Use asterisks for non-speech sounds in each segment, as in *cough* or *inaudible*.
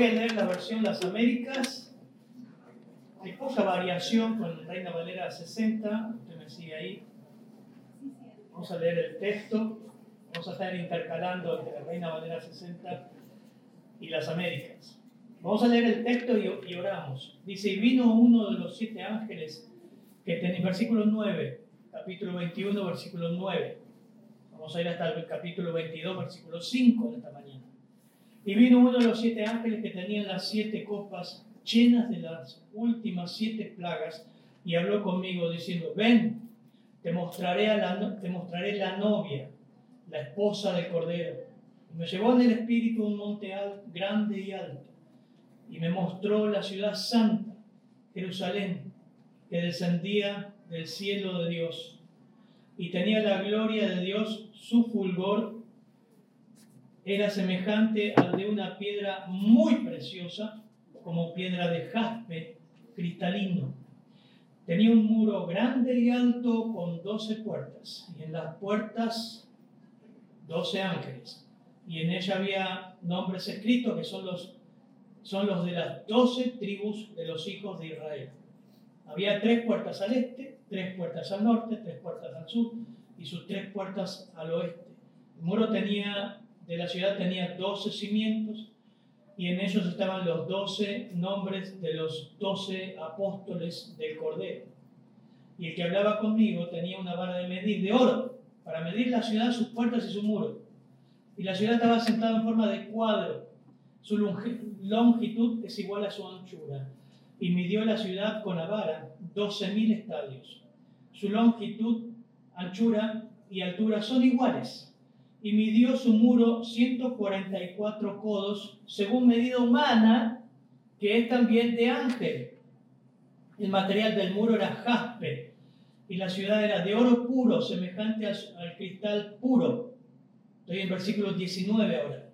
Voy a leer la versión Las Américas. Hay poca variación con Reina Valera 60. Usted me sigue ahí. Vamos a leer el texto. Vamos a estar intercalando entre la Reina Valera 60 y las Américas. Vamos a leer el texto y, oramos. Dice, y vino uno de los siete ángeles que tenía, versículo 9, capítulo 21, versículo 9. Vamos a ir hasta el capítulo 22, versículo 5 de esta mañana. Y vino uno de los siete ángeles que tenían las siete copas llenas de las últimas siete plagas y habló conmigo diciendo, ven, te mostraré, la, te mostraré la novia, la esposa del Cordero. Y me llevó en el espíritu un monte grande y alto y me mostró la ciudad santa, Jerusalén, que descendía del cielo de Dios y tenía la gloria de Dios, su fulgor era semejante al de una piedra muy preciosa, como piedra de jaspe cristalino. Tenía un muro grande y alto con doce puertas, y en las puertas doce ángeles, y en ella había nombres escritos que son los son los de las doce tribus de los hijos de Israel. Había tres puertas al este, tres puertas al norte, tres puertas al sur y sus tres puertas al oeste. El muro tenía, de la ciudad tenía doce cimientos y en ellos estaban los doce nombres de los doce apóstoles del Cordero. Y el que hablaba conmigo tenía una vara de medir de oro para medir la ciudad, sus puertas y su muro. Y la ciudad estaba sentada en forma de cuadro su longitud es igual a su anchura. Y midió la ciudad con la vara 12.000 estadios. Su longitud, anchura y altura son iguales. Y midió su muro 144 codos, según medida humana, que es también de ángel. El material del muro era jaspe, y la ciudad era de oro puro, semejante al, al cristal puro. Estoy en versículo 19 ahora.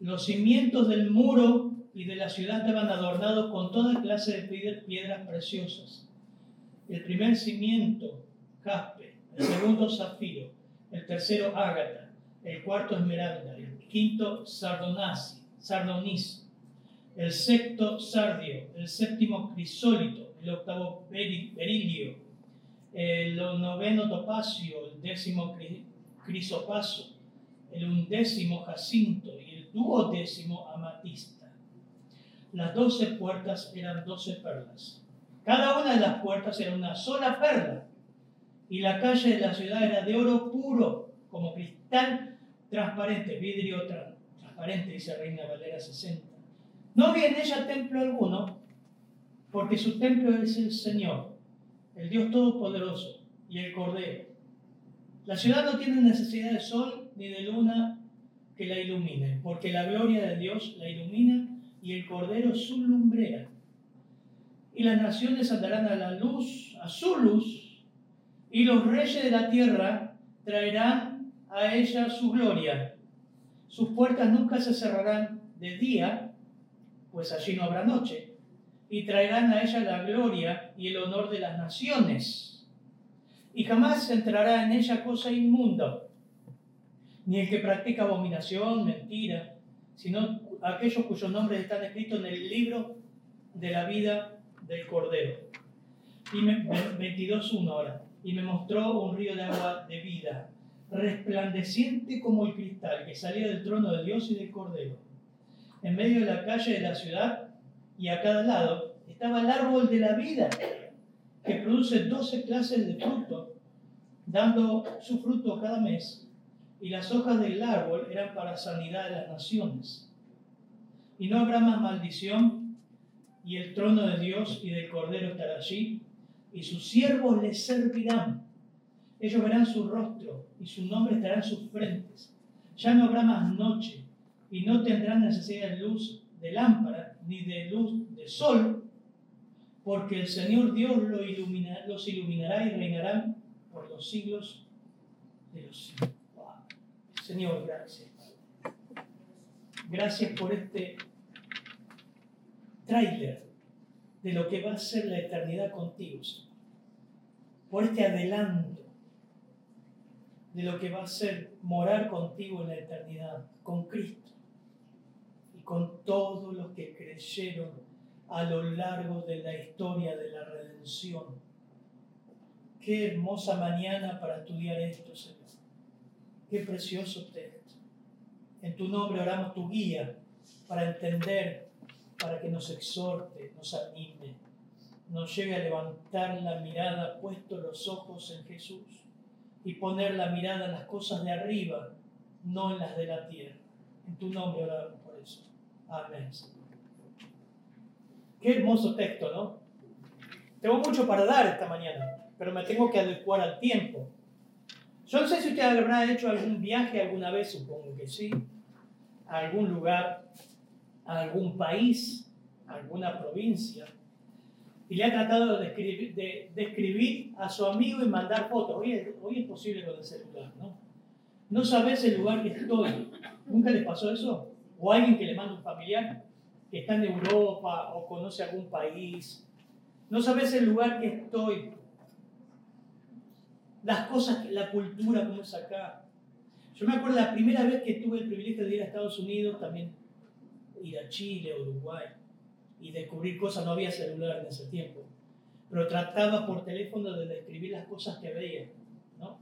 Los cimientos del muro y de la ciudad estaban adornados con toda clase de piedras preciosas. El primer cimiento, jaspe, el segundo zafiro, el tercero ágata, el cuarto esmeralda, el quinto sardonasi, sardonis, el sexto sardio, el séptimo crisólito, el octavo berilio, el noveno topacio, el décimo crisopaso, el undécimo jacinto. Y duodécimo amatista. Las doce puertas eran doce perlas. Cada una de las puertas era una sola perla. Y la calle de la ciudad era de oro puro, como cristal transparente, vidrio transparente, dice Reina Valera 60. No en ella templo alguno, porque su templo es el Señor, el Dios Todopoderoso y el Cordero. La ciudad no tiene necesidad de sol ni de luna que la ilumine, porque la gloria de Dios la ilumina y el Cordero su lumbrera. Y las naciones andarán a la luz, a su luz, y los reyes de la tierra traerán a ella su gloria. Sus puertas nunca se cerrarán de día, pues allí no habrá noche, y traerán a ella la gloria y el honor de las naciones. Y jamás entrará en ella cosa inmunda ni el que practica abominación, mentira, sino aquellos cuyos nombres están escritos en el libro de la vida del Cordero. Y me, 22.1 ahora. Y me mostró un río de agua de vida, resplandeciente como el cristal, que salía del trono de Dios y del Cordero. En medio de la calle de la ciudad y a cada lado estaba el árbol de la vida, que produce 12 clases de fruto, dando su fruto cada mes y las hojas del árbol eran para sanidad de las naciones. Y no habrá más maldición, y el trono de Dios y del Cordero estará allí, y sus siervos les servirán. Ellos verán su rostro, y su nombre estará en sus frentes. Ya no habrá más noche, y no tendrán necesidad de luz de lámpara, ni de luz de sol, porque el Señor Dios los iluminará y reinarán por los siglos de los siglos. Señor, gracias. Gracias por este tráiler de lo que va a ser la eternidad contigo, Señor. Por este adelanto de lo que va a ser morar contigo en la eternidad, con Cristo y con todos los que creyeron a lo largo de la historia de la redención. Qué hermosa mañana para estudiar esto, Señor. Qué precioso texto. En tu nombre oramos tu guía para entender, para que nos exhorte, nos anime, nos lleve a levantar la mirada, puesto los ojos en Jesús y poner la mirada en las cosas de arriba, no en las de la tierra. En tu nombre oramos por eso. Amén. Qué hermoso texto, ¿no? Tengo mucho para dar esta mañana, pero me tengo que adecuar al tiempo. Yo no sé si usted habrá hecho algún viaje alguna vez, supongo que sí, a algún lugar, a algún país, a alguna provincia, y le ha tratado de describir, de, escribir a su amigo y mandar fotos. Hoy es, hoy es posible con el celular, ¿no? No sabes el lugar que estoy. ¿Nunca les pasó eso? ¿O alguien que le manda un familiar? que está en Europa o conoce algún país. No sabes el lugar que estoy. Las cosas, la cultura, como es acá. Yo me acuerdo la primera vez que tuve el privilegio de ir a Estados Unidos, también ir a Chile, Uruguay, y descubrir cosas. No había celular en ese tiempo. Pero trataba por teléfono de describir las cosas que veía. ¿no?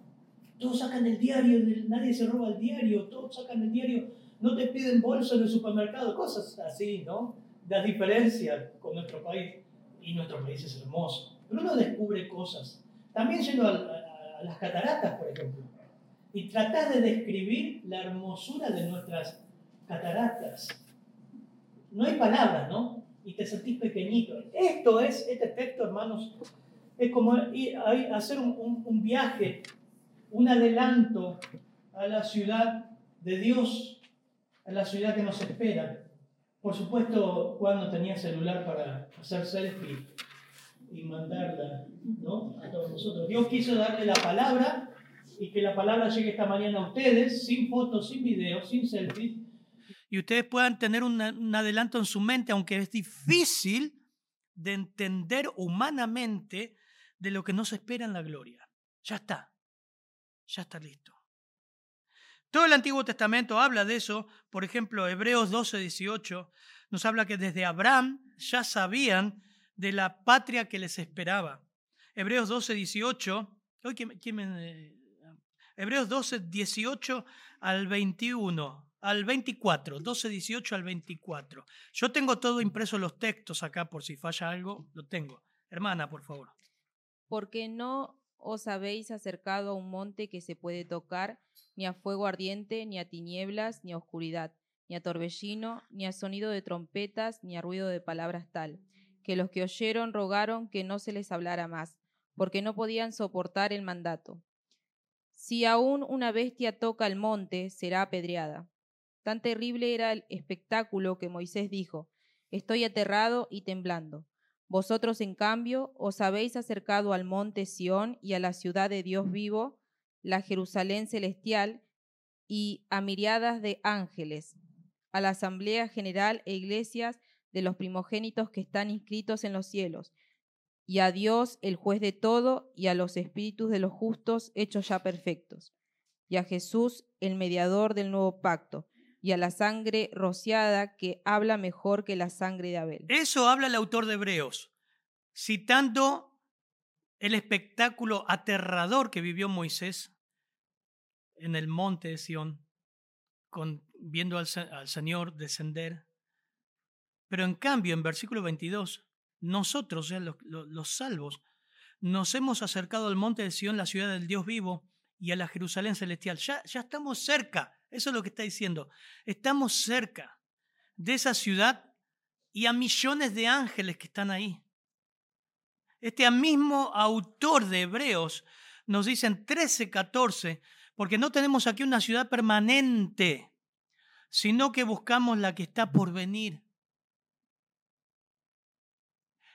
Todos sacan el diario, nadie se roba el diario, todos sacan el diario no te piden bolsa en el supermercado, cosas así, ¿no? Las diferencias con nuestro país. Y nuestro país es hermoso. Pero uno descubre cosas. También yendo a, las cataratas, por ejemplo. Y tratar de describir la hermosura de nuestras cataratas. No hay palabras, ¿no? Y te sentís pequeñito. Esto es, este texto, hermanos, es como hacer un, un viaje, un adelanto a la ciudad de Dios en la ciudad que nos espera. Por supuesto, cuando tenía celular para hacer selfie y mandarla ¿no? a todos nosotros. Dios quiso darle la palabra y que la palabra llegue esta mañana a ustedes, sin fotos, sin videos, sin selfies. Y ustedes puedan tener un adelanto en su mente, aunque es difícil de entender humanamente de lo que nos espera en la gloria. Ya está, ya está listo. Todo el Antiguo Testamento habla de eso. Por ejemplo, Hebreos 12, 18 nos habla que desde Abraham ya sabían de la patria que les esperaba. Hebreos 12, 18. Hebreos 12, 18 al 21, al 24, 12, 18 al 24. Yo tengo todo impreso los textos acá por si falla algo, lo tengo. Hermana, por favor. Porque no os habéis acercado a un monte que se puede tocar ni a fuego ardiente, ni a tinieblas, ni a oscuridad, ni a torbellino, ni a sonido de trompetas, ni a ruido de palabras tal, que los que oyeron rogaron que no se les hablara más, porque no podían soportar el mandato. Si aún una bestia toca el monte, será apedreada. Tan terrible era el espectáculo que Moisés dijo, Estoy aterrado y temblando. Vosotros, en cambio, os habéis acercado al monte Sión y a la ciudad de Dios vivo, la Jerusalén celestial, y a miriadas de ángeles, a la asamblea general e iglesias de los primogénitos que están inscritos en los cielos, y a Dios, el juez de todo, y a los espíritus de los justos hechos ya perfectos, y a Jesús, el mediador del nuevo pacto, y a la sangre rociada que habla mejor que la sangre de Abel. Eso habla el autor de Hebreos, citando el espectáculo aterrador que vivió Moisés en el monte de Sión, viendo al, Señor descender. Pero en cambio, en versículo 22, nosotros, los, los salvos, nos hemos acercado al monte de Sión, la ciudad del Dios vivo, y a la Jerusalén celestial. Ya, ya estamos cerca, eso es lo que está diciendo. Estamos cerca de esa ciudad y a millones de ángeles que están ahí. Este mismo autor de Hebreos nos dice en 13, 14, porque no tenemos aquí una ciudad permanente, sino que buscamos la que está por venir.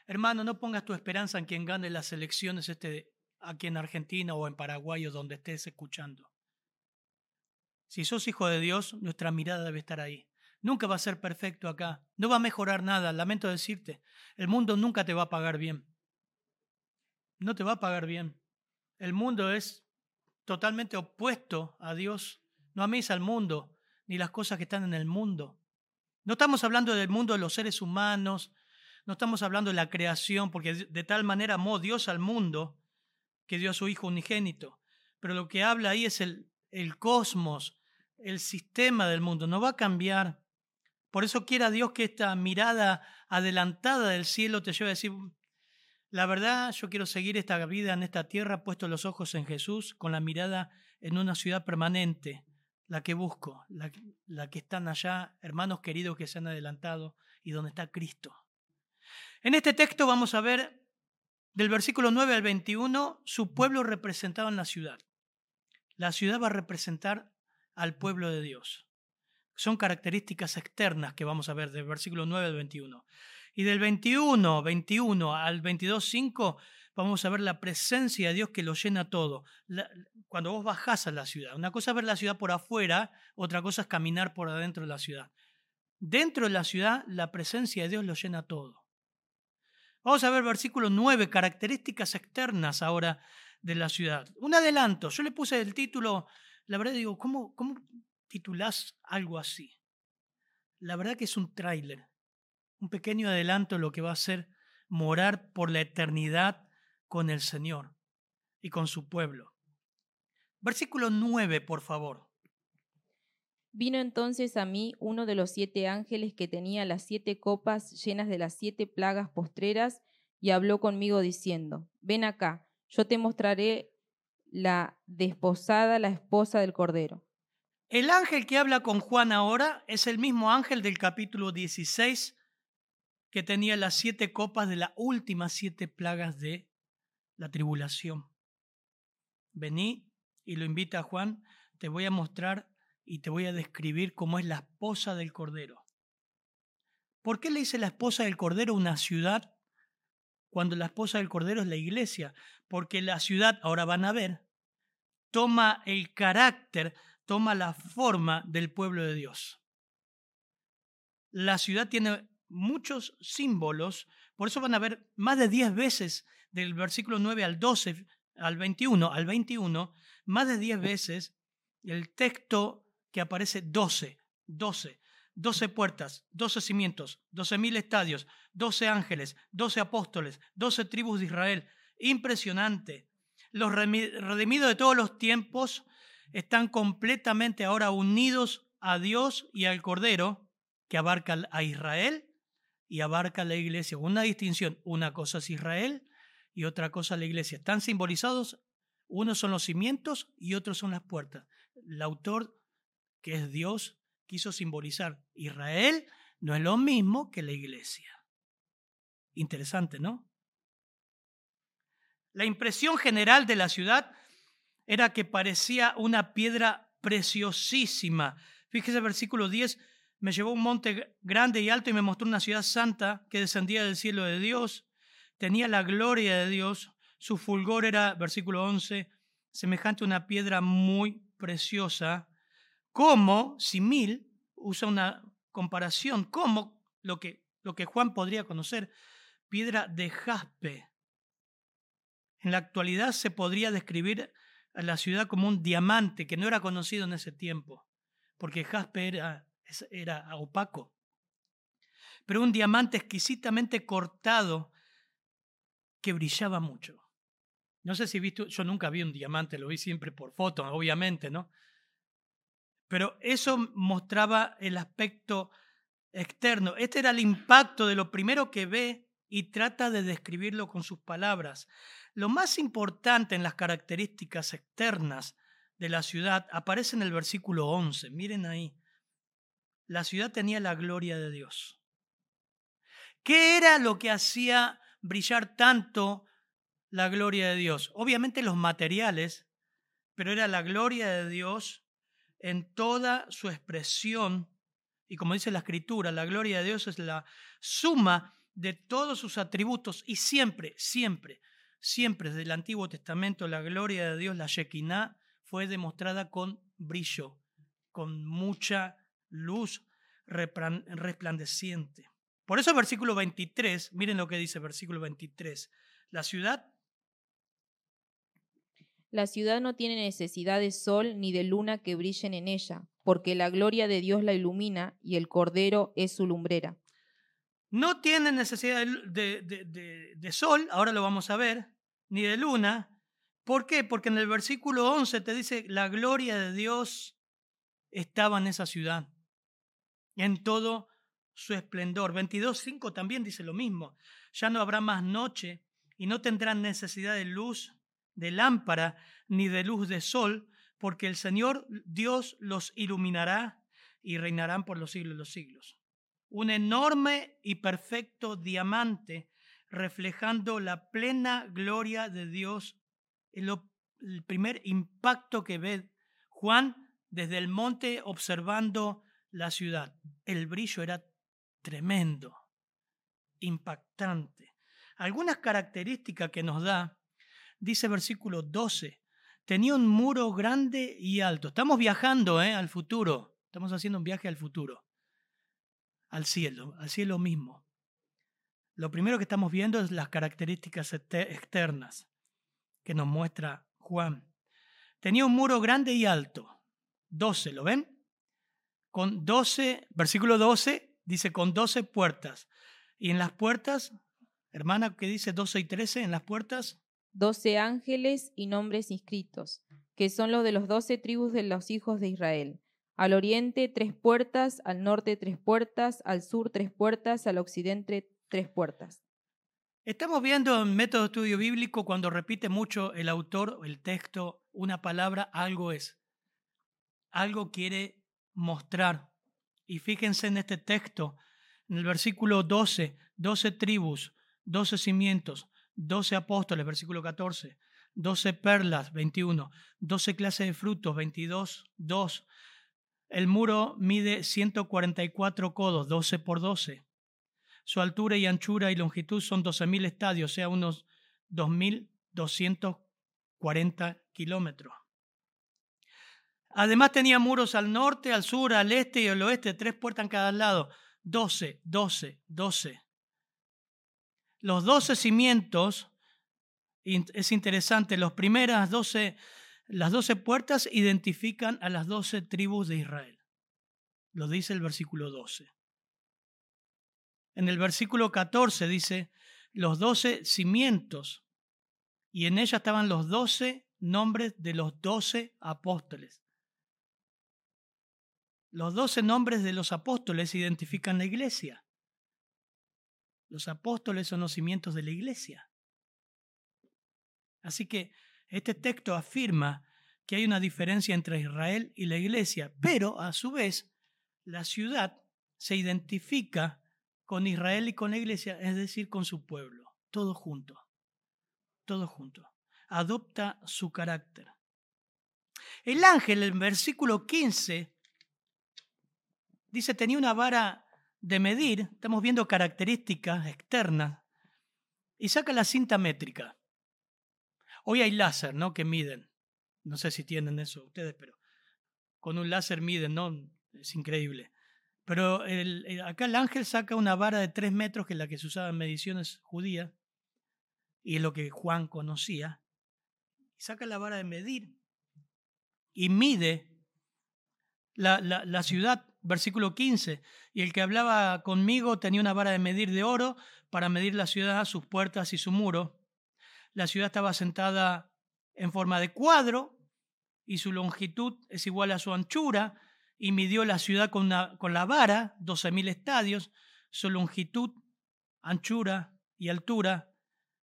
Hermano, no pongas tu esperanza en quien gane las elecciones este, aquí en Argentina o en Paraguay o donde estés escuchando. Si sos hijo de Dios, nuestra mirada debe estar ahí. Nunca va a ser perfecto acá. No va a mejorar nada. Lamento decirte, el mundo nunca te va a pagar bien no te va a pagar bien. El mundo es totalmente opuesto a Dios. No ames al mundo ni las cosas que están en el mundo. No estamos hablando del mundo de los seres humanos, no estamos hablando de la creación, porque de tal manera amó Dios al mundo que dio a su Hijo unigénito. Pero lo que habla ahí es el, el cosmos, el sistema del mundo. No va a cambiar. Por eso quiera Dios que esta mirada adelantada del cielo te lleve a decir, la verdad, yo quiero seguir esta vida en esta tierra, puesto los ojos en Jesús, con la mirada en una ciudad permanente, la que busco, la, la que están allá, hermanos queridos que se han adelantado y donde está Cristo. En este texto vamos a ver del versículo 9 al 21 su pueblo representado en la ciudad. La ciudad va a representar al pueblo de Dios. Son características externas que vamos a ver del versículo 9 al 21. Y del 21, 21 al 22, 5 vamos a ver la presencia de Dios que lo llena todo. cuando vos bajás a la ciudad, una cosa es ver la ciudad por afuera, otra cosa es caminar por adentro de la ciudad. Dentro de la ciudad, la presencia de Dios lo llena todo. Vamos a ver versículo 9, características externas ahora de la ciudad. Un adelanto, yo le puse el título, la verdad digo, ¿cómo, titulás algo así? La verdad que es un tráiler, un pequeño adelanto de lo que va a ser morar por la eternidad con el Señor y con su pueblo. Versículo 9, por favor. Vino entonces a mí uno de los siete ángeles que tenía las siete copas llenas de las siete plagas postreras y habló conmigo diciendo, ven acá, yo te mostraré la desposada, la esposa del Cordero. El ángel que habla con Juan ahora es el mismo ángel del capítulo 16 que tenía las siete copas de las últimas siete plagas de la tribulación. Vení y lo invita a Juan, te voy a mostrar y te voy a describir cómo es la esposa del Cordero. ¿Por qué le dice la esposa del Cordero una ciudad cuando la esposa del Cordero es la iglesia? Porque la ciudad, ahora van a ver, toma el carácter, toma la forma del pueblo de Dios. La ciudad tiene muchos símbolos, por eso van a ver más de 10 veces del versículo 9 al 12, al 21, al 21, más de 10 veces el texto que aparece 12, 12, 12 puertas, 12 cimientos, 12 mil estadios, 12 ángeles, 12 apóstoles, 12 tribus de Israel. Impresionante. Los redimidos de todos los tiempos están completamente ahora unidos a Dios y al Cordero, que abarca a Israel y abarca a la iglesia. Una distinción, una cosa es Israel y otra cosa la iglesia. Están simbolizados, unos son los cimientos y otros son las puertas. El autor que es Dios, quiso simbolizar. Israel no es lo mismo que la iglesia. Interesante, ¿no? La impresión general de la ciudad era que parecía una piedra preciosísima. Fíjese versículo 10, me llevó a un monte grande y alto y me mostró una ciudad santa que descendía del cielo de Dios. Tenía la gloria de Dios. Su fulgor era, versículo 11, semejante a una piedra muy preciosa como Simil usa una comparación, como lo que, lo que Juan podría conocer, piedra de jaspe. En la actualidad se podría describir a la ciudad como un diamante que no era conocido en ese tiempo, porque jaspe era, opaco. Pero un diamante exquisitamente cortado que brillaba mucho. No sé si visto, yo nunca vi un diamante, lo vi siempre por foto, obviamente, ¿no? Pero eso mostraba el aspecto externo. Este era el impacto de lo primero que ve y trata de describirlo con sus palabras. Lo más importante en las características externas de la ciudad aparece en el versículo 11. Miren ahí. La ciudad tenía la gloria de Dios. ¿Qué era lo que hacía brillar tanto la gloria de Dios? Obviamente los materiales, pero era la gloria de Dios en toda su expresión. Y como dice la escritura, la gloria de Dios es la suma de todos sus atributos y siempre, siempre, siempre desde el Antiguo Testamento la gloria de Dios, la Shekinah, fue demostrada con brillo, con mucha luz resplandeciente. Por eso versículo 23, miren lo que dice versículo 23, la ciudad la ciudad no tiene necesidad de sol ni de luna que brillen en ella, porque la gloria de Dios la ilumina y el Cordero es su lumbrera. No tiene necesidad de- de sol, ahora lo vamos a ver, ni de luna. ¿Por qué? Porque en el versículo 11 te dice, la gloria de Dios estaba en esa ciudad, en todo su esplendor. 22.5 también dice lo mismo. Ya no habrá más noche y no tendrán necesidad de luz de lámpara ni de luz de sol, porque el Señor Dios los iluminará y reinarán por los siglos de los siglos. Un enorme y perfecto diamante reflejando la plena gloria de Dios. El primer impacto que ve Juan desde el monte observando la ciudad. El brillo era tremendo, impactante. Algunas características que nos da, dice versículo 12, tenía un muro grande y alto. Estamos viajando ¿eh? al futuro, estamos haciendo un viaje al futuro, al cielo, al cielo mismo. Lo primero que estamos viendo es las características exter- externas que nos muestra Juan. Tenía un muro grande y alto, 12, ¿lo ven? Con 12, versículo 12, dice con 12 puertas. Y en las puertas, hermana, ¿qué dice 12 y 13? En las puertas, Doce ángeles y nombres inscritos, que son los de los doce tribus de los hijos de Israel. Al oriente tres puertas, al norte tres puertas, al sur tres puertas, al occidente tres puertas. Estamos viendo en método de estudio bíblico cuando repite mucho el autor, el texto, una palabra, algo es. Algo quiere mostrar. Y fíjense en este texto, en el versículo 12, 12 tribus, 12 cimientos, 12 apóstoles, versículo 14, 12 perlas, 21, 12 clases de frutos, 22, 2. El muro mide 144 codos, 12 por 12. Su altura y anchura y longitud son 12.000 estadios, o sea, unos 2.240 kilómetros. Además tenía muros al norte, al sur, al este y al oeste, tres puertas en cada lado. 12, 12, 12. Los 12 cimientos, es interesante, los primeras 12, las 12 puertas identifican a las 12 tribus de Israel. Lo dice el versículo 12. En el versículo 14 dice los doce cimientos y en ella estaban los doce nombres de los doce apóstoles. Los doce nombres de los apóstoles identifican la iglesia. Los apóstoles son los cimientos de la iglesia. Así que este texto afirma que hay una diferencia entre Israel y la iglesia, pero a su vez la ciudad se identifica con Israel y con la iglesia, es decir, con su pueblo, todo junto, todo junto. Adopta su carácter. El ángel, en versículo 15, dice, tenía una vara de medir, estamos viendo características externas, y saca la cinta métrica. Hoy hay láser, ¿no? Que miden. No sé si tienen eso ustedes, pero con un láser miden, ¿no? Es increíble. Pero el- el- acá el ángel saca una vara de tres metros, que es la que se usaba en mediciones judías, y es lo que Juan conocía. Y saca la vara de medir y mide la, la- la ciudad, versículo 15. Y el que hablaba conmigo tenía una vara de medir de oro para medir la ciudad, sus puertas y su muro. La ciudad estaba sentada en forma de cuadro y su longitud es igual a su anchura y midió la ciudad con, con la vara, 12.000 estadios, su longitud, anchura y altura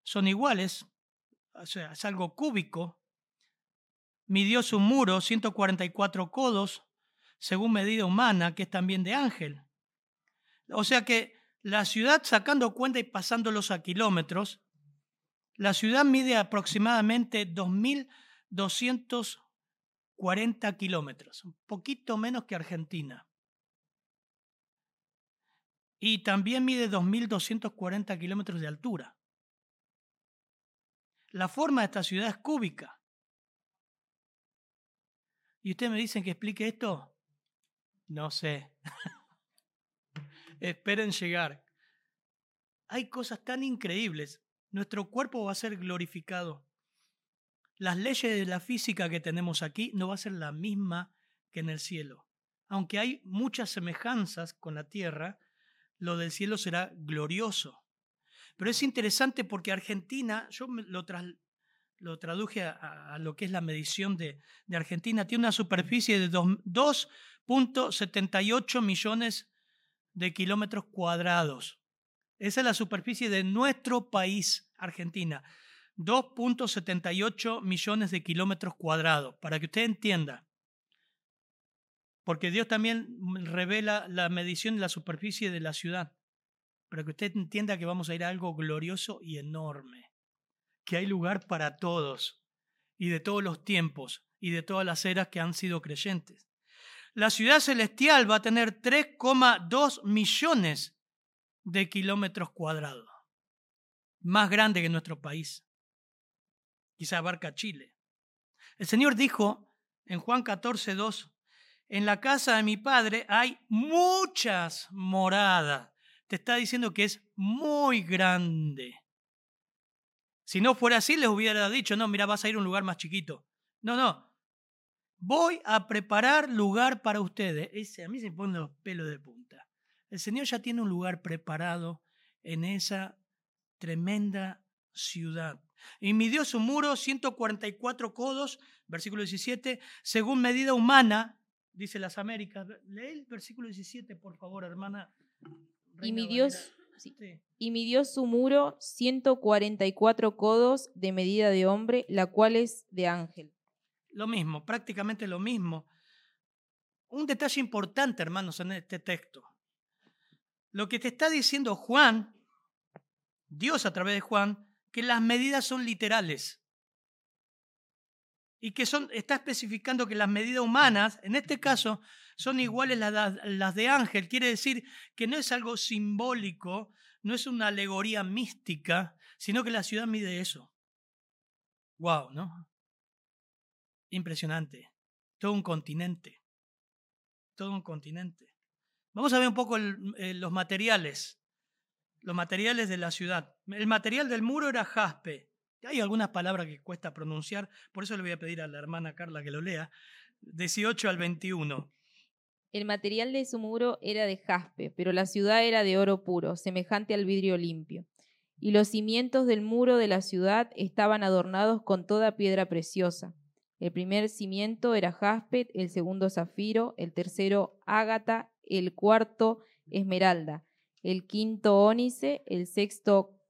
son iguales, o sea, es algo cúbico. Midió su muro, 144 codos, según medida humana, que es también de ángel. O sea que la ciudad, sacando cuenta y pasándolos a kilómetros, la ciudad mide aproximadamente 2.240 kilómetros, un poquito menos que Argentina. Y también mide 2.240 kilómetros de altura. La forma de esta ciudad es cúbica. ¿Y ustedes me dicen que explique esto? No sé. *laughs* Esperen llegar. Hay cosas tan increíbles. Nuestro cuerpo va a ser glorificado. Las leyes de la física que tenemos aquí no va a ser la misma que en el cielo. aunque hay muchas semejanzas con la tierra, lo del cielo será glorioso. Pero es interesante porque Argentina, yo lo, lo traduje a, lo que es la medición de, de Argentina, tiene una superficie de 2.78 millones de kilómetros cuadrados. Esa es la superficie de nuestro país, Argentina. 2.78 millones de kilómetros cuadrados, para que usted entienda. Porque Dios también revela la medición de la superficie de la ciudad, para que usted entienda que vamos a ir a algo glorioso y enorme, que hay lugar para todos y de todos los tiempos y de todas las eras que han sido creyentes. La ciudad celestial va a tener 3,2 millones de kilómetros cuadrados, más grande que nuestro país quizá abarca Chile. El Señor dijo en Juan 14, 2, en la casa de mi padre hay muchas moradas. Te está diciendo que es muy grande. Si no fuera así, les hubiera dicho, no, mira, vas a ir a un lugar más chiquito. No, no. Voy a preparar lugar para ustedes. Ese, a mí se me ponen los pelos de punta. El Señor ya tiene un lugar preparado en esa tremenda ciudad. Y midió su muro 144 codos, versículo 17, según medida humana, dice las Américas. Lee el versículo 17, por favor, hermana. Y midió, y midió su muro 144 codos de medida de hombre, la cual es de ángel. Lo mismo, prácticamente lo mismo. Un detalle importante, hermanos, en este texto. Lo que te está diciendo Juan, Dios a través de Juan, que las medidas son literales y que son, está especificando que las medidas humanas, en este caso, son iguales a las de ángel. Quiere decir que no es algo simbólico, no es una alegoría mística, sino que la ciudad mide eso. Wow, ¿no? Impresionante. Todo un continente. Todo un continente. Vamos a ver un poco eh, los materiales los materiales de la ciudad. El material del muro era jaspe. Hay algunas palabras que cuesta pronunciar, por eso le voy a pedir a la hermana Carla que lo lea. 18 al 21. El material de su muro era de jaspe, pero la ciudad era de oro puro, semejante al vidrio limpio. Y los cimientos del muro de la ciudad estaban adornados con toda piedra preciosa. El primer cimiento era jaspe, el segundo zafiro, el tercero ágata, el cuarto esmeralda, el quinto ónice, el sexto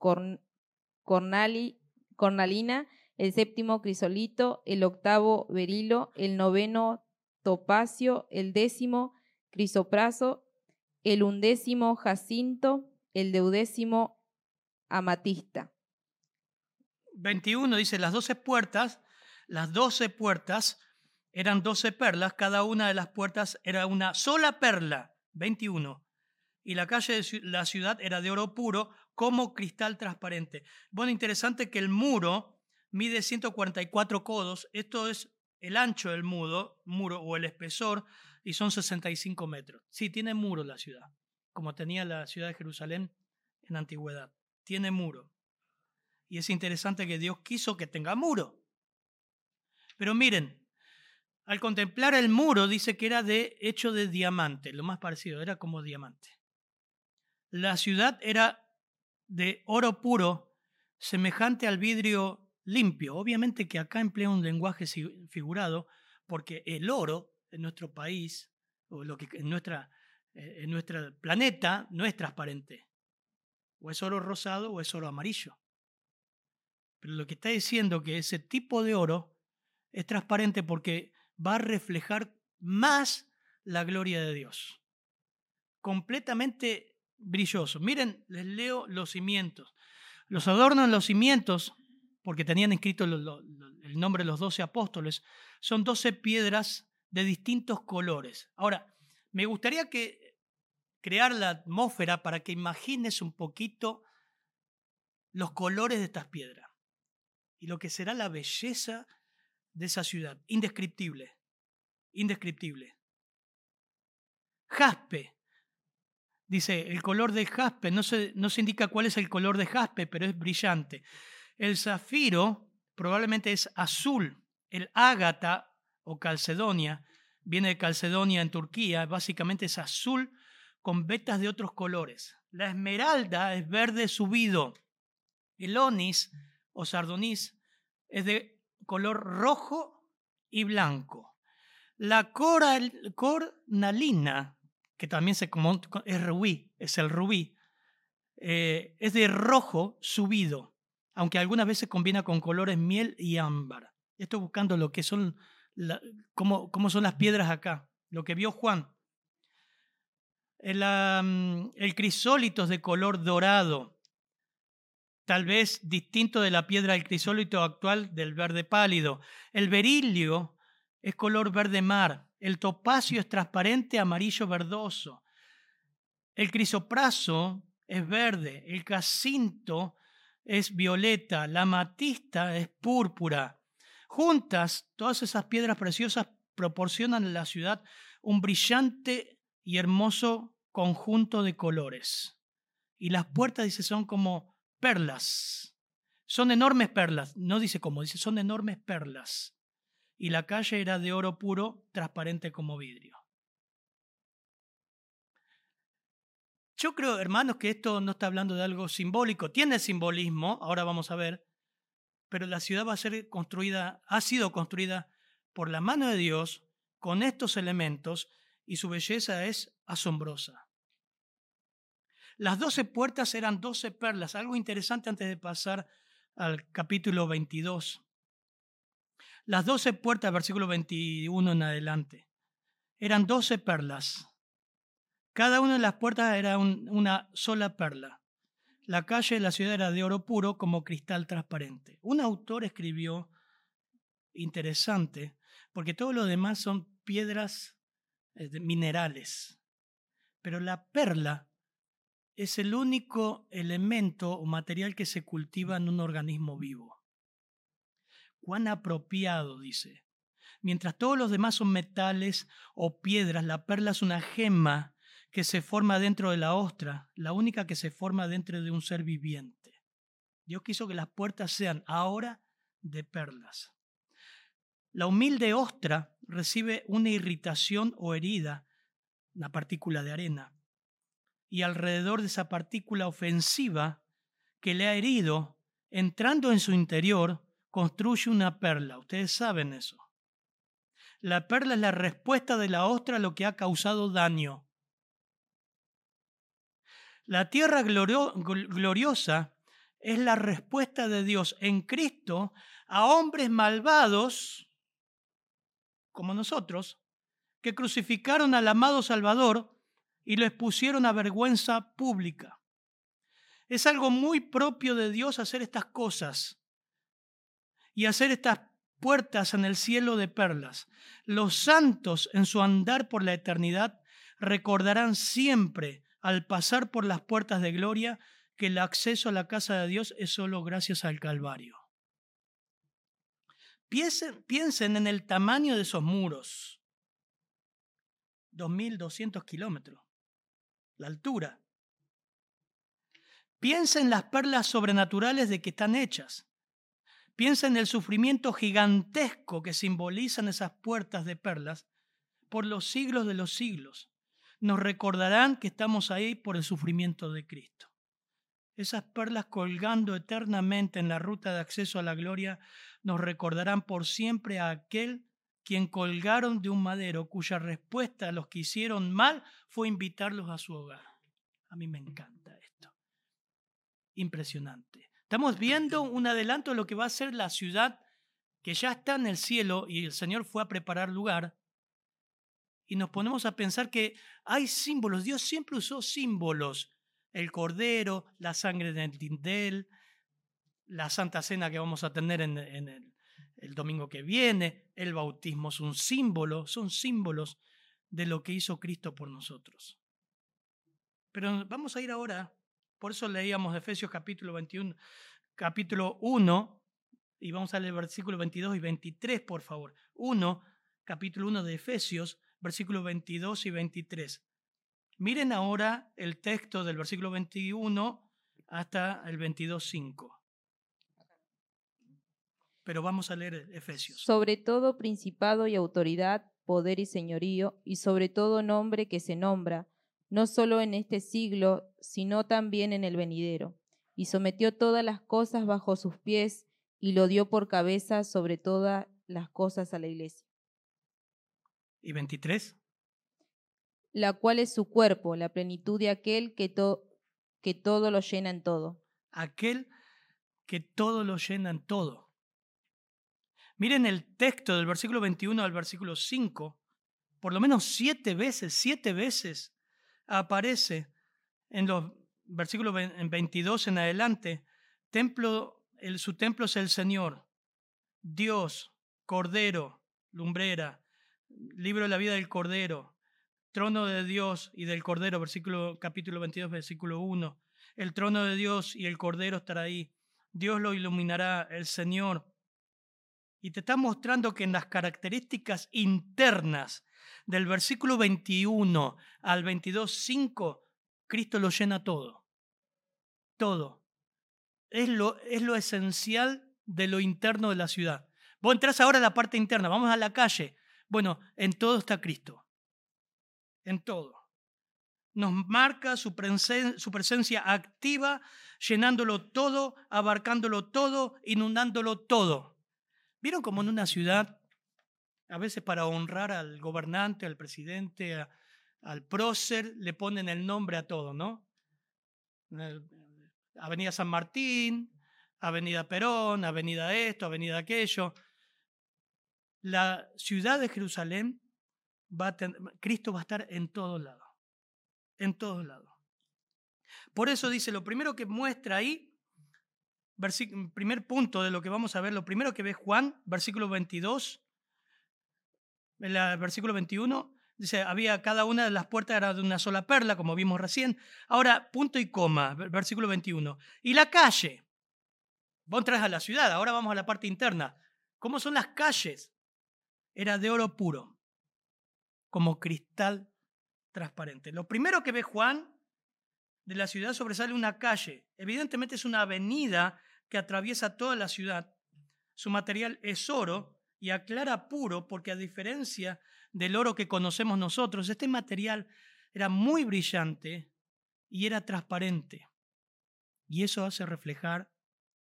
cornalina, el séptimo crisolito, el octavo berilo, el noveno topacio, el décimo crisopraso, el undécimo jacinto, el deudécimo amatista. 21 dice las doce puertas, las doce puertas eran doce perlas, cada una de las puertas era una sola perla. 21 y la calle de la ciudad era de oro puro como cristal transparente. Bueno, interesante que el muro mide 144 codos, esto es el ancho del muro, o el espesor, y son 65 metros. Sí, tiene muro la ciudad, como tenía la ciudad de Jerusalén en la antigüedad. Tiene muro. Y es interesante que Dios quiso que tenga muro. Pero miren, al contemplar el muro dice que era hecho de diamante, lo más parecido, era como diamante. La ciudad era de oro puro, semejante al vidrio limpio. Obviamente que acá emplea un lenguaje figurado, porque el oro en nuestro país, o lo que en, eh, en nuestro planeta, no es transparente. O es oro rosado o es oro amarillo. Pero lo que está diciendo que ese tipo de oro es transparente porque va a reflejar más la gloria de Dios. Completamente brilloso. Miren, les leo los cimientos. Los adornan los cimientos, porque tenían escrito el nombre de los doce apóstoles, son doce piedras de distintos colores. Ahora, me gustaría que crear la atmósfera para que imagines un poquito los colores de estas piedras y lo que será la belleza de esa ciudad. Indescriptible, indescriptible. Jaspe, Dice, el color de jaspe, no se, no se indica cuál es el color de jaspe, pero es brillante. El zafiro probablemente es azul. El ágata o calcedonia viene de Calcedonia en Turquía, básicamente es azul con vetas de otros colores. La esmeralda es verde subido. El onis o sardonis es de color rojo y blanco. La cornalina, que también se, es rubí, es el rubí, eh, es de rojo subido, aunque algunas veces combina con colores miel y ámbar. Estoy buscando lo que son, cómo, son las piedras acá, lo que vio Juan. El crisólito es de color dorado, tal vez distinto de la piedra del crisólito actual del verde pálido. El berilio es color verde mar, el topacio es transparente amarillo verdoso, el crisopraso es verde, el cacinto es violeta, la matista es púrpura. Juntas, todas esas piedras preciosas proporcionan a la ciudad un brillante y hermoso conjunto de colores. Y las puertas, dice, son como perlas. Son enormes perlas. No dice como, dice, son enormes perlas y la calle era de oro puro, transparente como vidrio. Yo creo, hermanos, que esto no está hablando de algo simbólico, tiene simbolismo, ahora vamos a ver, pero la ciudad va a ser construida, ha sido construida por la mano de Dios con estos elementos y su belleza es asombrosa. Las doce puertas eran doce perlas, algo interesante antes de pasar al capítulo 22. Las doce puertas, versículo 21 en adelante, eran doce perlas. Cada una de las puertas era una sola perla. La calle de la ciudad era de oro puro como cristal transparente. Un autor escribió, interesante, porque todo lo demás son piedras eh, minerales, pero la perla es el único elemento o material que se cultiva en un organismo vivo cuán apropiado, dice. Mientras todos los demás son metales o piedras, la perla es una gema que se forma dentro de la ostra, la única que se forma dentro de un ser viviente. Dios quiso que las puertas sean ahora de perlas. La humilde ostra recibe una irritación o herida, una partícula de arena, y alrededor de esa partícula ofensiva que le ha herido, entrando en su interior, construye una perla. Ustedes saben eso. La perla es la respuesta de la ostra a lo que ha causado daño. La tierra gloriosa es la respuesta de Dios en Cristo a hombres malvados como nosotros, que crucificaron al amado Salvador y lo expusieron a vergüenza pública. Es algo muy propio de Dios hacer estas cosas y hacer estas puertas en el cielo de perlas. Los santos en su andar por la eternidad recordarán siempre al pasar por las puertas de gloria que el acceso a la casa de Dios es solo gracias al Calvario. Piensen, piensen en el tamaño de esos muros. 2.200 kilómetros. La altura. Piensen en las perlas sobrenaturales de que están hechas. Piensa en el sufrimiento gigantesco que simbolizan esas puertas de perlas por los siglos de los siglos. Nos recordarán que estamos ahí por el sufrimiento de Cristo. Esas perlas colgando eternamente en la ruta de acceso a la gloria nos recordarán por siempre a aquel quien colgaron de un madero cuya respuesta a los que hicieron mal fue invitarlos a su hogar. A mí me encanta esto. Impresionante. Estamos viendo un adelanto de lo que va a ser la ciudad que ya está en el cielo y el Señor fue a preparar lugar. Y nos ponemos a pensar que hay símbolos. Dios siempre usó símbolos. El cordero, la sangre del tindel, la santa cena que vamos a tener en, el, el domingo que viene, el bautismo es un símbolo, son símbolos de lo que hizo Cristo por nosotros. Pero vamos a ir ahora por eso leíamos Efesios capítulo 21, capítulo 1, y vamos a leer versículos 22 y 23, por favor. 1, capítulo 1 de Efesios, versículos 22 y 23. Miren ahora el texto del versículo 21 hasta el 22.5. Pero vamos a leer Efesios. Sobre todo principado y autoridad poder y señorío, y sobre todo nombre que se nombra, no solo en este siglo, sino también en el venidero. Y sometió todas las cosas bajo sus pies, y lo dio por cabeza sobre todas las cosas a la iglesia. ¿Y 23? La cual es su cuerpo, la plenitud de aquel que, que todo lo llena en todo. Aquel que todo lo llena en todo. Miren el texto del versículo 21 al versículo 5. Por lo menos siete veces, siete veces aparece en los versículos 22 en adelante. Templo, el, su templo es el Señor, Dios, Cordero, lumbrera, libro de la vida del Cordero, trono de Dios y del Cordero, versículo, capítulo 22, versículo 1. El trono de Dios y el Cordero estará ahí. Dios lo iluminará, el Señor y te está mostrando que en las características internas del versículo 21 al 22.5, Cristo lo llena todo. Todo. Es lo, es lo esencial de lo interno de la ciudad. Vos entras ahora a la parte interna, vamos a la calle. Bueno, en todo está Cristo. En todo. Nos marca su, su presencia activa, llenándolo todo, abarcándolo todo, inundándolo todo. ¿Vieron como en una ciudad, a veces para honrar al gobernante, al presidente, al prócer, le ponen el nombre a todo, ¿no? Avenida San Martín, Avenida Perón, Avenida esto, Avenida aquello. La ciudad de Jerusalén, va a Cristo va a estar en todos lados, en todos lados. Por eso dice, lo primero que muestra ahí primer punto de lo que vamos a ver, lo primero que ve Juan, versículo 22, el versículo 21, dice, había cada una de las puertas era de una sola perla, como vimos recién. Ahora, punto y coma, versículo 21. Y la calle. Vos entras a la ciudad, ahora vamos a la parte interna. ¿Cómo son las calles? Era de oro puro, como cristal transparente. Lo primero que ve Juan de la ciudad sobresale una calle. Evidentemente es una avenida que atraviesa toda la ciudad. Su material es oro y aclara puro porque a diferencia del oro que conocemos nosotros, este material era muy brillante y era transparente. Y eso hace reflejar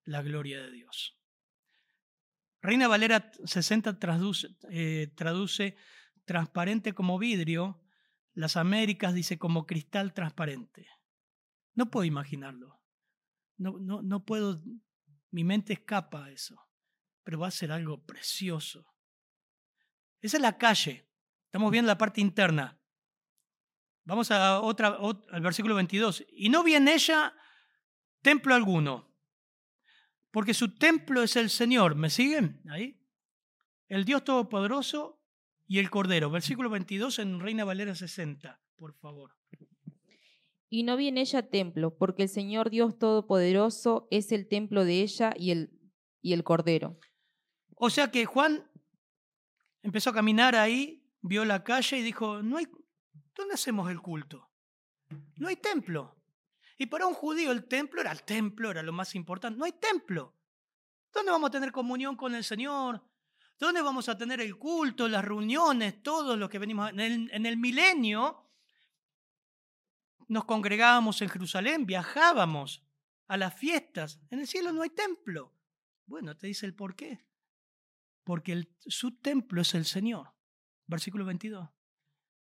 la gloria de Dios. Reina Valera 60 traduce, eh, traduce transparente como vidrio, las Américas dice como cristal transparente. No puedo imaginarlo. No, no, no puedo mi mente escapa a eso, pero va a ser algo precioso. Esa es la calle. Estamos viendo la parte interna. Vamos a otra, al versículo 22. Y no vi en ella templo alguno, porque su templo es el Señor. ¿Me siguen ahí? El Dios Todopoderoso y el Cordero. Versículo 22 en Reina Valera 60, por favor y no vi en ella templo, porque el Señor Dios Todopoderoso es el templo de ella y el, y el Cordero. O sea que Juan empezó a caminar ahí, vio la calle y dijo, no hay, ¿dónde hacemos el culto? No hay templo. Y para un judío el templo era el templo, era lo más importante. No hay templo. ¿Dónde vamos a tener comunión con el Señor? ¿Dónde vamos a tener el culto, las reuniones, todo lo que venimos? En el, en el milenio nos congregábamos en Jerusalén, viajábamos a las fiestas. En el cielo no hay templo. Bueno, te dice el por qué. Porque su templo es el Señor. Versículo 22.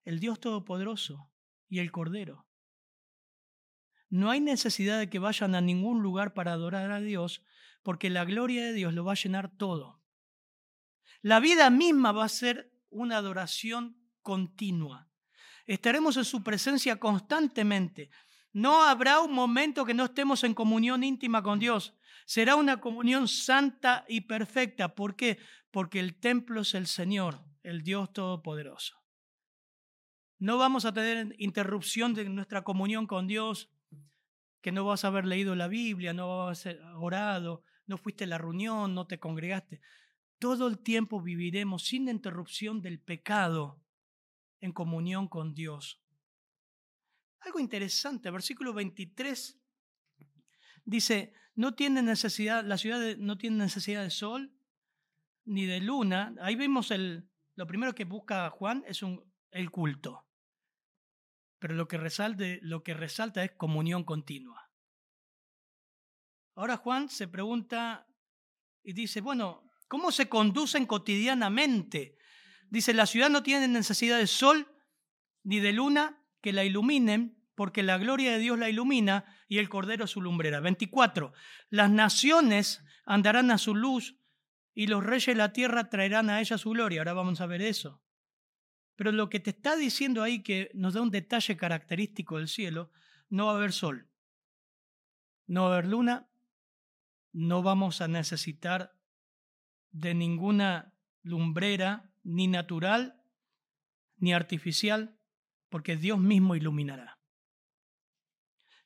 El Dios Todopoderoso y el Cordero. No hay necesidad de que vayan a ningún lugar para adorar a Dios, porque la gloria de Dios lo va a llenar todo. La vida misma va a ser una adoración continua. Estaremos en su presencia constantemente. No habrá un momento que no estemos en comunión íntima con Dios. Será una comunión santa y perfecta. ¿Por qué? Porque el templo es el Señor, el Dios Todopoderoso. No vamos a tener interrupción de nuestra comunión con Dios, que no vas a haber leído la Biblia, no vas a haber orado, no fuiste a la reunión, no te congregaste. Todo el tiempo viviremos sin interrupción del pecado en comunión con Dios. Algo interesante, versículo 23 dice, no tiene necesidad, la ciudad no tiene necesidad de sol ni de luna. Ahí vemos el, Lo primero que busca Juan es el culto. Pero lo que resalta es comunión continua. Ahora Juan se pregunta y dice, bueno, ¿cómo se conducen cotidianamente? Dice, la ciudad no tiene necesidad de sol ni de luna que la iluminen, porque la gloria de Dios la ilumina y el Cordero su lumbrera. 24. Las naciones andarán a su luz y los reyes de la tierra traerán a ella su gloria. Ahora vamos a ver eso. Pero lo que te está diciendo ahí, que nos da un detalle característico del cielo, no va a haber sol, no va a haber luna, no vamos a necesitar de ninguna lumbrera, ni natural, ni artificial, porque Dios mismo iluminará.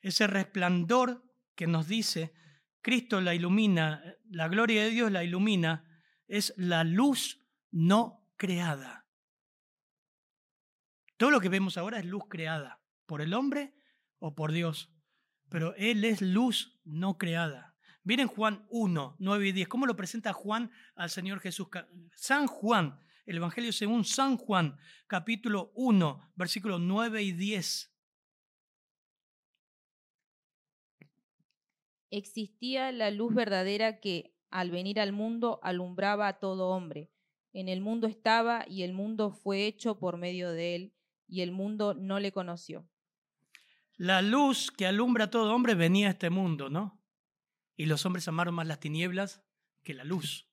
Ese resplandor que nos dice, Cristo la ilumina, la gloria de Dios la ilumina, es la luz no creada. Todo lo que vemos ahora es luz creada, por el hombre o por Dios, pero Él es luz no creada. Miren Juan 1, 9 y 10, cómo lo presenta Juan al Señor Jesús. San Juan, el Evangelio según San Juan, capítulo 1, versículos 9 y 10. Existía la luz verdadera que, al venir al mundo, alumbraba a todo hombre. En el mundo estaba y el mundo fue hecho por medio de él, y el mundo no le conoció. La luz que alumbra a todo hombre venía a este mundo, ¿no? Y los hombres amaron más las tinieblas que la luz.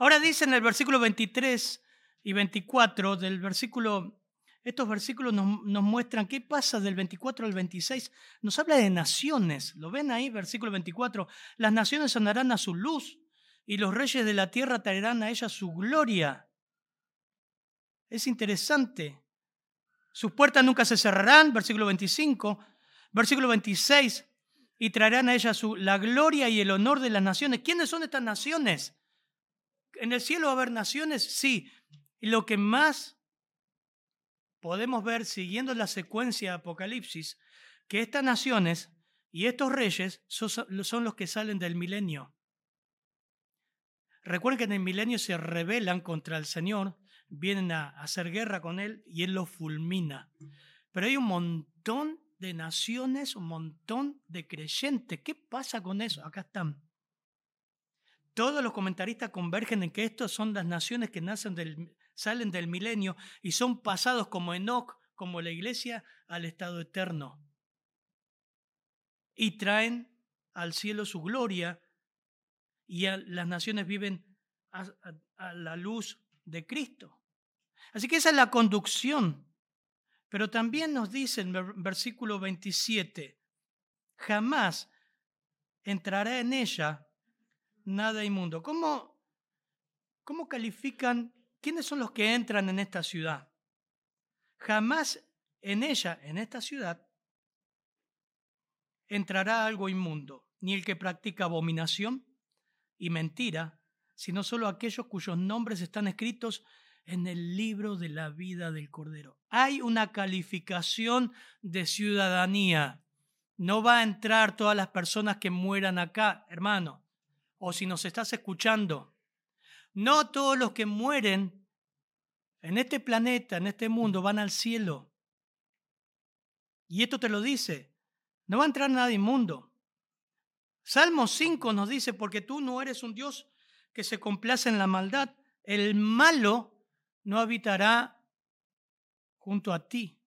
Ahora dice en el versículo 23 y 24 del versículo, estos versículos nos, nos, muestran qué pasa del 24 al 26. Nos habla de naciones. ¿Lo ven ahí? Versículo 24. Las naciones andarán a su luz y los reyes de la tierra traerán a ella su gloria. Es interesante. Sus puertas nunca se cerrarán, versículo 25. Versículo 26. Y traerán a ella su, la gloria y el honor de las naciones. ¿Quiénes son estas naciones? ¿En el cielo va a haber naciones? Sí. Y lo que más podemos ver siguiendo la secuencia de Apocalipsis, que estas naciones y estos reyes son los que salen del milenio. Recuerden que en el milenio se rebelan contra el Señor, vienen a hacer guerra con Él y Él los fulmina. Pero hay un montón de naciones, un montón de creyentes. ¿Qué pasa con eso? Acá están. Todos los comentaristas convergen en que estos son las naciones que nacen del, salen del milenio y son pasados como Enoch, como la iglesia, al estado eterno. Y traen al cielo su gloria y las naciones viven a, a la luz de Cristo. Así que esa es la conducción. Pero también nos dice en versículo 27, jamás entrará en ella nada inmundo. ¿Cómo, cómo califican quiénes son los que entran en esta ciudad? Jamás en ella, en esta ciudad, entrará algo inmundo, ni el que practica abominación y mentira, sino solo aquellos cuyos nombres están escritos en el libro de la vida del Cordero. Hay una calificación de ciudadanía. No va a entrar todas las personas que mueran acá, hermano o si nos estás escuchando, no todos los que mueren en este planeta, en este mundo, van al cielo. Y esto te lo dice, no va a entrar nadie inmundo. Salmo 5 nos dice, porque tú no eres un Dios que se complace en la maldad, el malo no habitará junto a ti.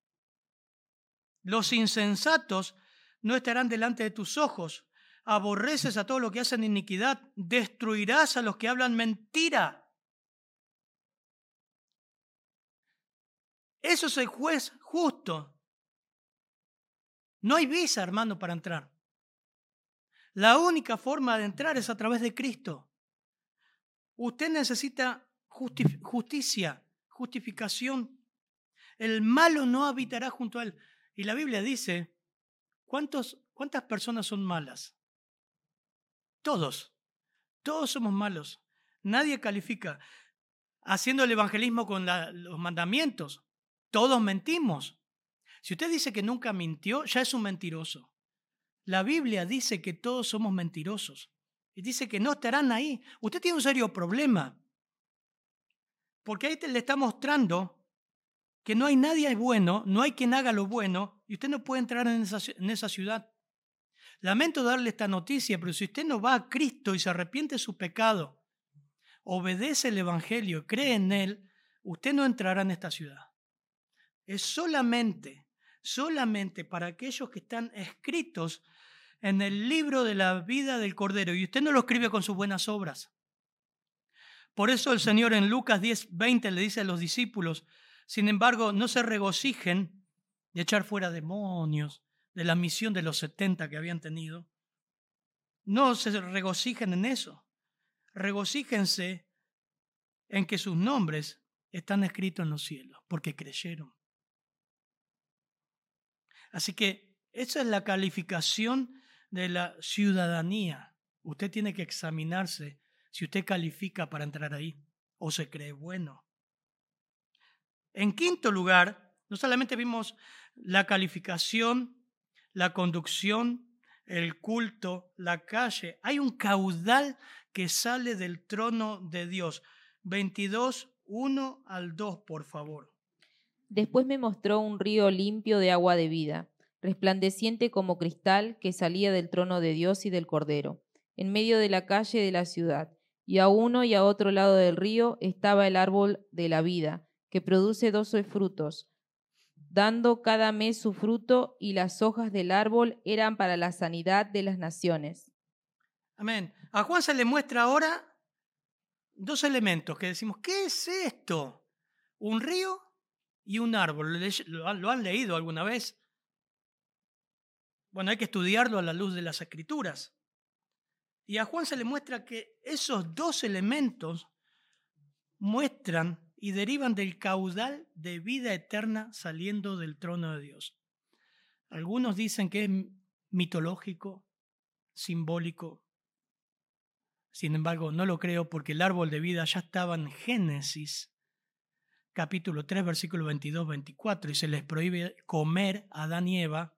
Los insensatos no estarán delante de tus ojos aborreces a todos los que hacen iniquidad, destruirás a los que hablan mentira. Eso es el juez justo. No hay visa, hermano, para entrar. La única forma de entrar es a través de Cristo. Usted necesita justicia, justificación. El malo no habitará junto a él. Y la Biblia dice, ¿cuántos, ¿cuántas personas son malas? Todos. Todos somos malos. Nadie califica. Haciendo el evangelismo con los mandamientos. Todos mentimos. Si usted dice que nunca mintió, ya es un mentiroso. La Biblia dice que todos somos mentirosos. Y dice que no estarán ahí. Usted tiene un serio problema. Porque ahí te le está mostrando que no hay nadie bueno, no hay quien haga lo bueno, y usted no puede entrar en esa, en esa ciudad. Lamento darle esta noticia, pero si usted no va a Cristo y se arrepiente de su pecado, obedece el Evangelio, cree en Él, usted no entrará en esta ciudad. Es solamente, solamente para aquellos que están escritos en el libro de la vida del Cordero. Y usted no lo escribe con sus buenas obras. Por eso el Señor en Lucas 10, 20 le dice a los discípulos, sin embargo, no se regocijen de echar fuera demonios, de la misión de los 70 que habían tenido. No se regocijen en eso. Regocíjense en que sus nombres están escritos en los cielos, porque creyeron. Así que esa es la calificación de la ciudadanía. Usted tiene que examinarse si usted califica para entrar ahí o se cree bueno. En quinto lugar, no solamente vimos la calificación, la conducción, el culto, la calle, hay un caudal que sale del trono de Dios. 22, 1 al 2, por favor. Después me mostró un río limpio de agua de vida, resplandeciente como cristal que salía del trono de Dios y del Cordero, en medio de la calle de la ciudad, y a uno y a otro lado del río estaba el árbol de la vida, que produce doce frutos, dando cada mes su fruto, y las hojas del árbol eran para la sanidad de las naciones. Amén. A Juan se le muestra ahora dos elementos que decimos, ¿qué es esto? Un río y un árbol. ¿Lo han leído alguna vez? Bueno, hay que estudiarlo a la luz de las escrituras. Y a Juan se le muestra que esos dos elementos muestran y derivan del caudal de vida eterna saliendo del trono de Dios. Algunos dicen que es mitológico, simbólico. Sin embargo, no lo creo porque el árbol de vida ya estaba en Génesis capítulo 3, versículo 22-24, y se les prohíbe comer a Adán y Eva.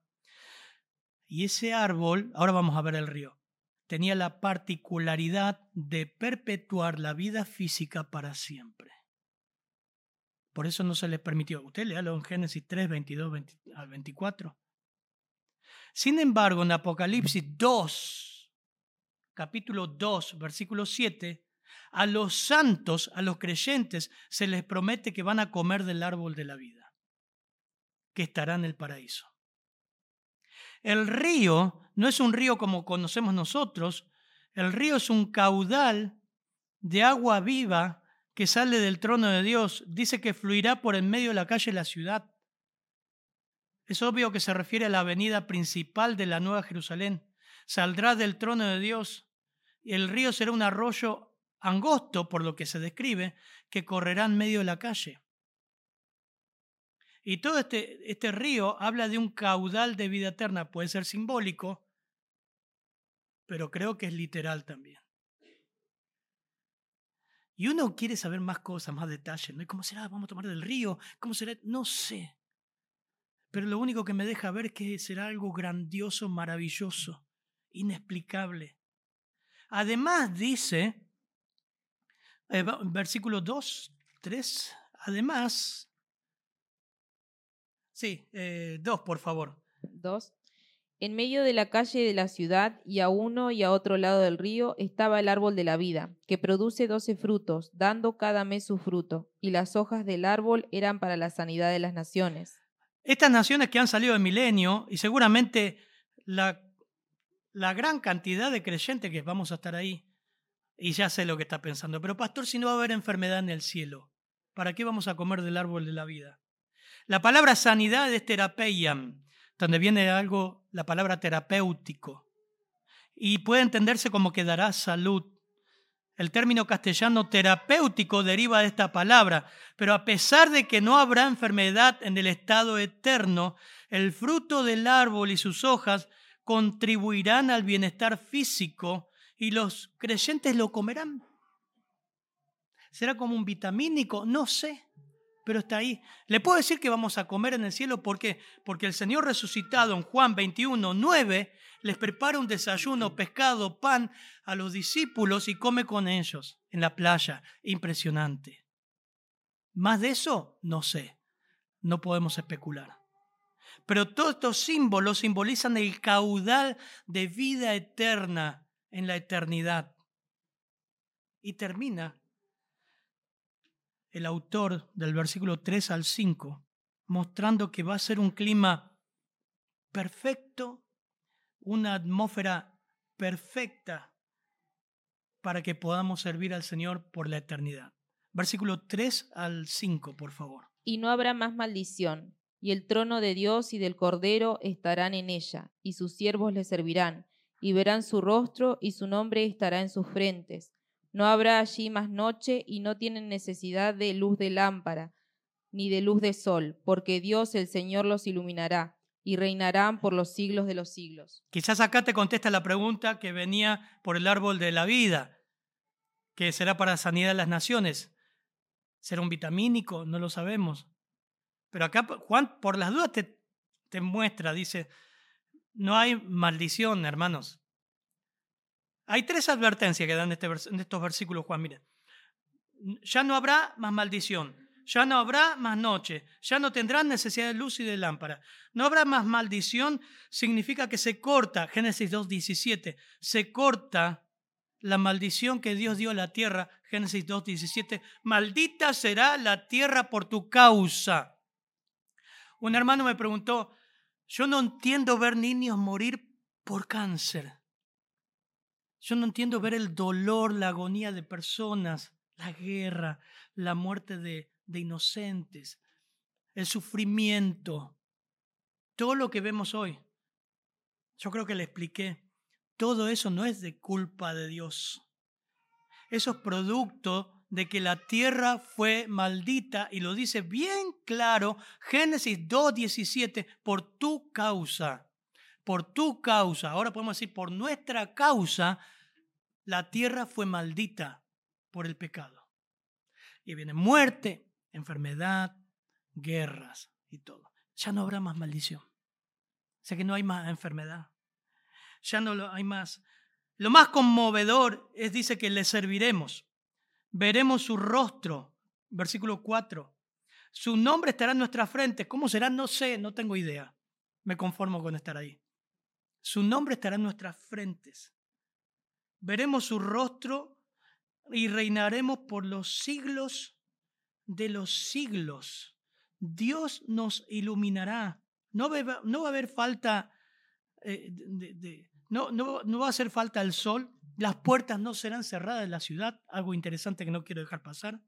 Y ese árbol, ahora vamos a ver el río, tenía la particularidad de perpetuar la vida física para siempre. Por eso no se les permitió. Usted léalo en Génesis 3, 22 al 24. Sin embargo, en Apocalipsis 2, capítulo 2, versículo 7, a los santos, a los creyentes, se les promete que van a comer del árbol de la vida, que estará en el paraíso. El río no es un río como conocemos nosotros, el río es un caudal de agua viva que sale del trono de Dios. Dice que fluirá por en medio de la calle de la ciudad. Es obvio que se refiere a la avenida principal de la Nueva Jerusalén. Saldrá del trono de Dios y el río será un arroyo angosto, por lo que se describe, que correrá en medio de la calle. Y todo este, este río habla de un caudal de vida eterna, puede ser simbólico, pero creo que es literal también. Y uno quiere saber más cosas, más detalles, ¿no? ¿Cómo será? ¿Vamos a tomar del río? ¿Cómo será? No sé. Pero lo único que me deja ver es que será algo grandioso, maravilloso, inexplicable. Además dice, eh, versículo 2, 3, además Sí, eh, dos, por favor. Dos. En medio de la calle de la ciudad y a uno y a otro lado del río estaba el árbol de la vida, que produce doce frutos, dando cada mes su fruto, y las hojas del árbol eran para la sanidad de las naciones. Estas naciones que han salido del milenio, y seguramente la, la gran cantidad de creyentes que vamos a estar ahí, y ya sé lo que está pensando, pero pastor, si no va a haber enfermedad en el cielo, ¿para qué vamos a comer del árbol de la vida? La palabra sanidad es terapeiam, donde viene algo, la palabra terapéutico. Y puede entenderse como que dará salud. El término castellano terapéutico deriva de esta palabra, pero a pesar de que no habrá enfermedad en el estado eterno, el fruto del árbol y sus hojas contribuirán al bienestar físico y los creyentes lo comerán. ¿Será como un vitamínico? No sé pero está ahí. Le puedo decir que vamos a comer en el cielo, ¿por qué? Porque el Señor resucitado en Juan 21, 9, les prepara un desayuno, pescado, pan a los discípulos y come con ellos en la playa. Impresionante. Más de eso, no sé. No podemos especular. Pero todos estos símbolos simbolizan el caudal de vida eterna en la eternidad. Y termina el autor del versículo 3 al 5 mostrando que va a ser un clima perfecto, una atmósfera perfecta para que podamos servir al Señor por la eternidad. Versículo 3 al 5, por favor. Y no habrá más maldición, y el trono de Dios y del Cordero estarán en ella, y sus siervos le servirán, y verán su rostro, y su nombre estará en sus frentes. No habrá allí más noche, y no tienen necesidad de luz de lámpara, ni de luz de sol, porque Dios el Señor los iluminará, y reinarán por los siglos de los siglos. Quizás acá te contesta la pregunta que venía por el árbol de la vida que será para sanidad de las naciones. ¿Será un vitamínico? No lo sabemos. Pero acá Juan, por las dudas, te, te muestra, dice, no hay maldición, hermanos. Hay tres advertencias que dan este en estos versículos, Juan. Miren, ya no habrá más maldición, ya no habrá más noche, ya no tendrán necesidad de luz y de lámpara. No habrá más maldición significa que se corta, Génesis 2.17, se corta la maldición que Dios dio a la tierra, Génesis 2.17, maldita será la tierra por tu causa. Un hermano me preguntó, yo no entiendo ver niños morir por cáncer. Yo no entiendo ver el dolor, la agonía de personas, la guerra, la muerte de, de inocentes, el sufrimiento, todo lo que vemos hoy. Yo creo que le expliqué. Todo eso no es de culpa de Dios. Eso es producto de que la tierra fue maldita y lo dice bien claro Génesis 2.17, por tu causa, por tu causa, ahora podemos decir por nuestra causa, la tierra fue maldita por el pecado. Y viene muerte, enfermedad, guerras y todo. Ya no habrá más maldición. O sea que no hay más enfermedad, ya no hay más. Lo más conmovedor es, dice que le serviremos. Veremos su rostro. Versículo 4. Su nombre estará en nuestra frente. ¿Cómo será? No sé, no tengo idea. Me conformo con estar ahí. Su nombre estará en nuestras frentes. Veremos su rostro y reinaremos por los siglos de los siglos. Dios nos iluminará. No va, a haber falta eh, no va a hacer falta el sol, las puertas no serán cerradas en la ciudad, algo interesante que no quiero dejar pasar.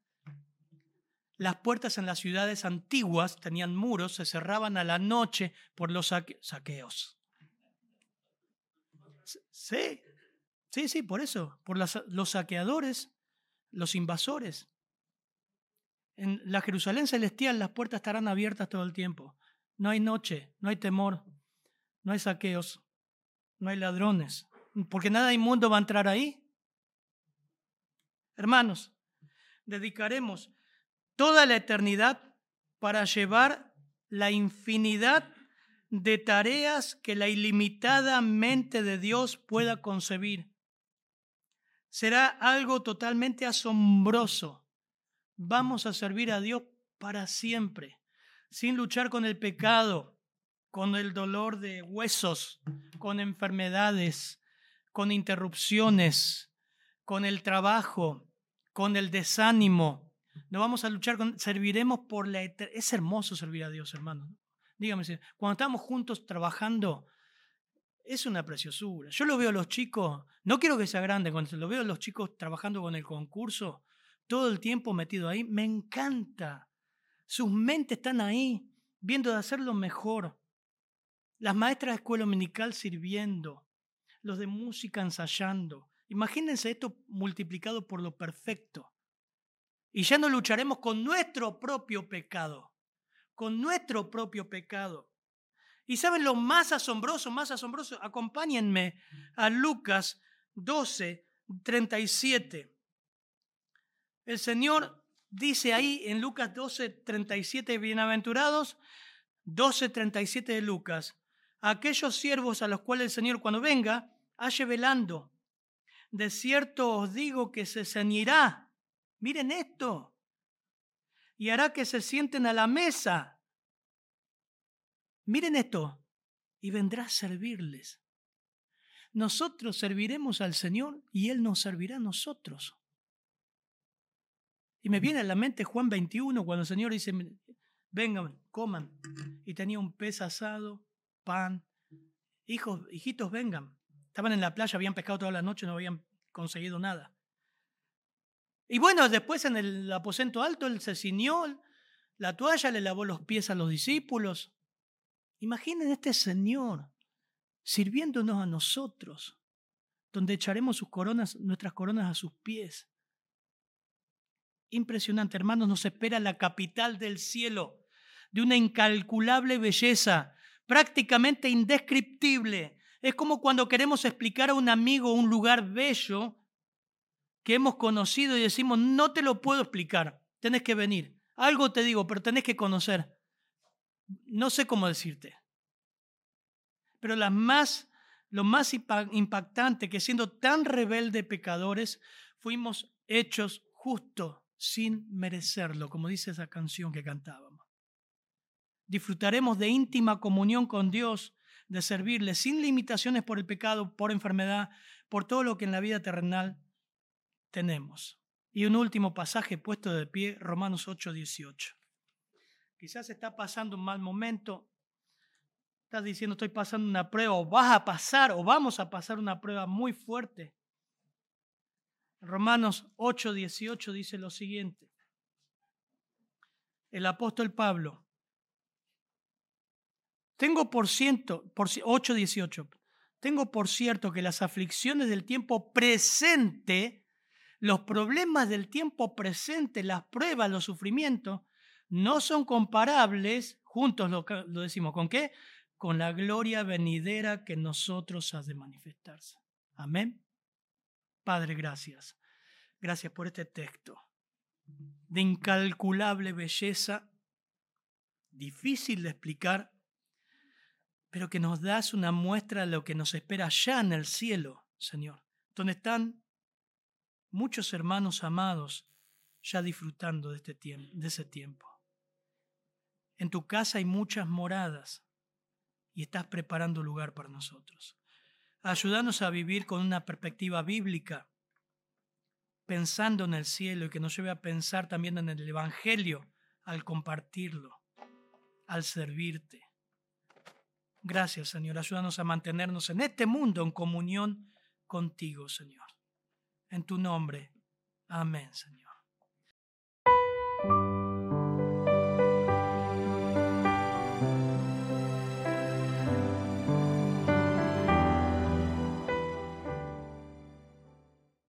Las puertas en las ciudades antiguas tenían muros, se cerraban a la noche por los saqueos. Sí, sí, sí, por eso, por los saqueadores, los invasores. En la Jerusalén celestial las puertas estarán abiertas todo el tiempo. No hay noche, no hay temor, no hay saqueos no hay ladrones, porque nada inmundo va a entrar ahí. Hermanos, dedicaremos toda la eternidad para llevar la infinidad de tareas que la ilimitada mente de Dios pueda concebir. Será algo totalmente asombroso. Vamos a servir a Dios para siempre, sin luchar con el pecado, con el dolor de huesos, con enfermedades, con interrupciones, con el trabajo, con el desánimo. No vamos a luchar con, serviremos por la eternidad. Es hermoso servir a Dios, hermano. Dígame, cuando estamos juntos trabajando, es una preciosura. Yo lo veo a los chicos, no quiero que sea grande, cuando lo veo a los chicos trabajando con el concurso, todo el tiempo metido ahí, me encanta. Sus mentes están ahí, viendo de hacerlo mejor. Las maestras de escuela dominical sirviendo, los de música ensayando. Imagínense esto multiplicado por lo perfecto. Y ya no lucharemos con nuestro propio pecado, con nuestro propio pecado. Y saben lo más asombroso, más asombroso, acompáñenme a Lucas 12, 37. El Señor dice ahí en Lucas 12, 37, bienaventurados, 12, 37 de Lucas, aquellos siervos a los cuales el Señor cuando venga halle velando. De cierto os digo que se ceñirá. Miren esto. Y hará que se sienten a la mesa. Miren esto, y vendrá a servirles. Nosotros serviremos al Señor y Él nos servirá a nosotros. Y me viene a la mente Juan 21, cuando el Señor dice, vengan, coman. Y tenía un pez asado, pan. Hijos, hijitos, vengan. Estaban en la playa, habían pescado toda la noche, no habían conseguido nada. Y bueno, después en el aposento alto él se ciñó la toalla, le lavó los pies a los discípulos. Imaginen este Señor sirviéndonos a nosotros, donde echaremos sus coronas, nuestras coronas a sus pies. Impresionante, hermanos, nos espera la capital del cielo, de una incalculable belleza, prácticamente indescriptible. Es como cuando queremos explicar a un amigo un lugar bello que hemos conocido y decimos, no te lo puedo explicar, tenés que venir. Algo te digo, pero tenés que conocer. No sé cómo decirte. Pero las más, lo más impactante que siendo tan rebelde pecadores, fuimos hechos justo sin merecerlo, como dice esa canción que cantábamos. Disfrutaremos de íntima comunión con Dios, de servirle sin limitaciones por el pecado, por enfermedad, por todo lo que en la vida terrenal tenemos. Y un último pasaje puesto de pie, Romanos 8, 18. Quizás está pasando un mal momento, estás diciendo estoy pasando una prueba, o vas a pasar, o vamos a pasar una prueba muy fuerte. Romanos 8, 18 dice lo siguiente. El apóstol Pablo. Tengo por ciento, por 8, 18. Tengo por cierto que las aflicciones del tiempo presente, los problemas del tiempo presente, las pruebas, los sufrimientos, no son comparables, juntos lo, decimos, ¿con qué? Con la gloria venidera que nosotros has de manifestarse. Amén. Padre, gracias. Gracias por este texto de incalculable belleza, difícil de explicar, pero que nos das una muestra de lo que nos espera allá en el cielo, Señor, donde están muchos hermanos amados ya disfrutando de, este tiempo, ese tiempo. En tu casa hay muchas moradas y estás preparando lugar para nosotros. Ayúdanos a vivir con una perspectiva bíblica, pensando en el cielo y que nos lleve a pensar también en el Evangelio al compartirlo, al servirte. Gracias, Señor. Ayúdanos a mantenernos en este mundo en comunión contigo, Señor en tu nombre. Amén, Señor.